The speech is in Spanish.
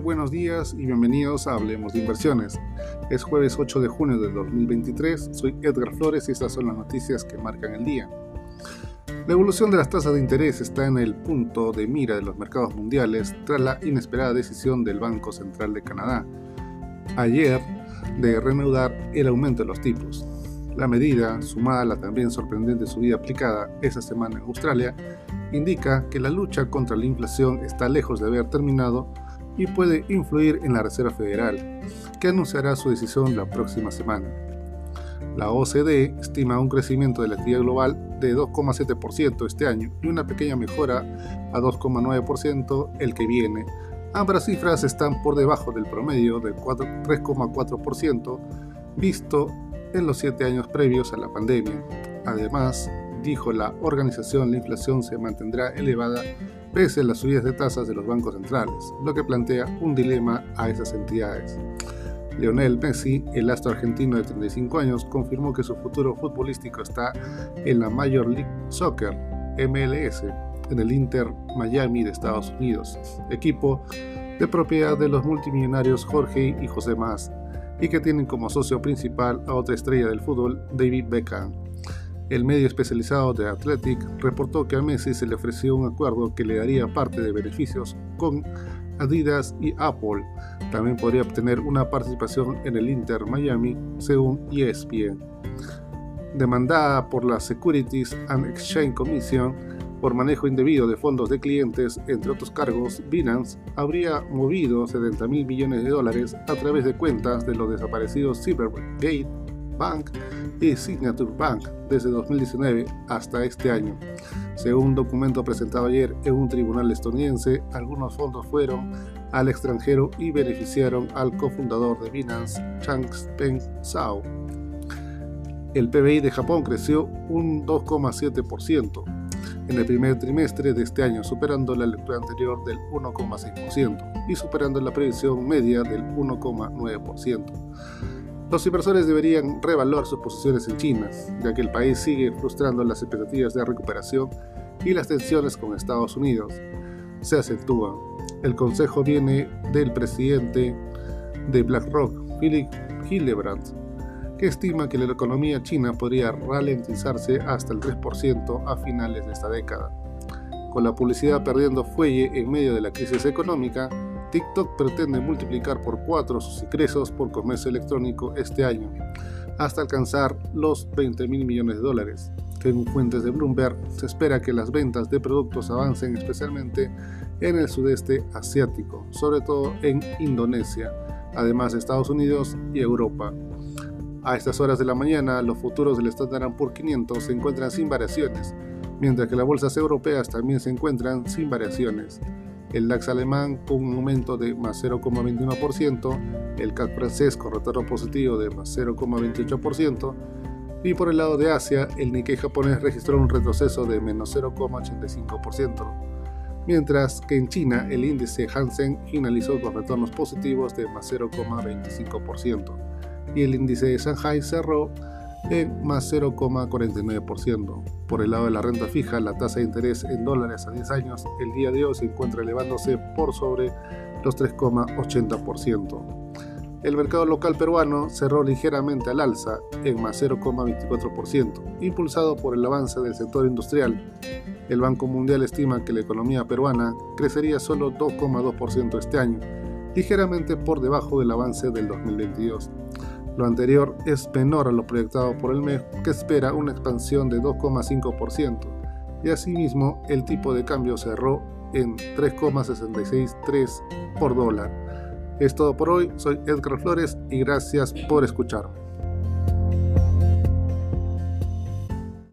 buenos días y bienvenidos a Hablemos de Inversiones. Es jueves 8 de junio del 2023, soy Edgar Flores y estas son las noticias que marcan el día. La evolución de las tasas de interés está en el punto de mira de los mercados mundiales tras la inesperada decisión del Banco Central de Canadá ayer de reanudar el aumento de los tipos. La medida, sumada a la también sorprendente subida aplicada esa semana en Australia, indica que la lucha contra la inflación está lejos de haber terminado y puede influir en la Reserva Federal, que anunciará su decisión la próxima semana. La OCDE estima un crecimiento de la actividad global de 2,7% este año y una pequeña mejora a 2,9% el que viene. Ambas cifras están por debajo del promedio del 3,4% visto en los siete años previos a la pandemia. Además, dijo la organización, la inflación se mantendrá elevada pese a las subidas de tasas de los bancos centrales, lo que plantea un dilema a esas entidades. Lionel Messi, el astro argentino de 35 años, confirmó que su futuro futbolístico está en la Major League Soccer, MLS, en el Inter Miami de Estados Unidos, equipo de propiedad de los multimillonarios Jorge y José Más, y que tienen como socio principal a otra estrella del fútbol, David Beckham. El medio especializado de Athletic reportó que a Messi se le ofreció un acuerdo que le daría parte de beneficios con Adidas y Apple. También podría obtener una participación en el Inter Miami, según ESPN. Demandada por la Securities and Exchange Commission por manejo indebido de fondos de clientes, entre otros cargos, Binance habría movido 70 mil millones de dólares a través de cuentas de los desaparecidos Silvergate Bank y Signature Bank desde 2019 hasta este año. Según un documento presentado ayer en un tribunal estadounidense, algunos fondos fueron al extranjero y beneficiaron al cofundador de Binance, Changpeng Zhao. El PBI de Japón creció un 2,7% en el primer trimestre de este año, superando la lectura anterior del 1,6% y superando la previsión media del 1,9%. Los inversores deberían revaluar sus posiciones en China, ya que el país sigue frustrando las expectativas de recuperación y las tensiones con Estados Unidos. Se acentúa. El consejo viene del presidente de BlackRock, Philip Hillebrand, que estima que la economía china podría ralentizarse hasta el 3% a finales de esta década. Con la publicidad perdiendo fuelle en medio de la crisis económica, TikTok pretende multiplicar por 4 sus ingresos por comercio electrónico este año, hasta alcanzar los 20 mil millones de dólares. Según fuentes de Bloomberg, se espera que las ventas de productos avancen especialmente en el sudeste asiático, sobre todo en Indonesia, además de Estados Unidos y Europa. A estas horas de la mañana, los futuros del Standard Poor's 500 se encuentran sin variaciones, mientras que las bolsas europeas también se encuentran sin variaciones el DAX alemán con un aumento de más 0,21%, el CAC francés con retorno positivo de más 0,28%, y por el lado de Asia, el Nikkei japonés registró un retroceso de menos 0,85%, mientras que en China el índice Hansen finalizó con retornos positivos de más 0,25%, y el índice de Shanghai cerró en más 0,49%. Por el lado de la renta fija, la tasa de interés en dólares a 10 años el día de hoy se encuentra elevándose por sobre los 3,80%. El mercado local peruano cerró ligeramente al alza en más 0,24%, impulsado por el avance del sector industrial. El Banco Mundial estima que la economía peruana crecería solo 2,2% este año, ligeramente por debajo del avance del 2022. Lo anterior es menor a lo proyectado por el MEF, que espera una expansión de 2,5%, y asimismo el tipo de cambio cerró en 3,663 por dólar. Es todo por hoy, soy Edgar Flores y gracias por escucharme.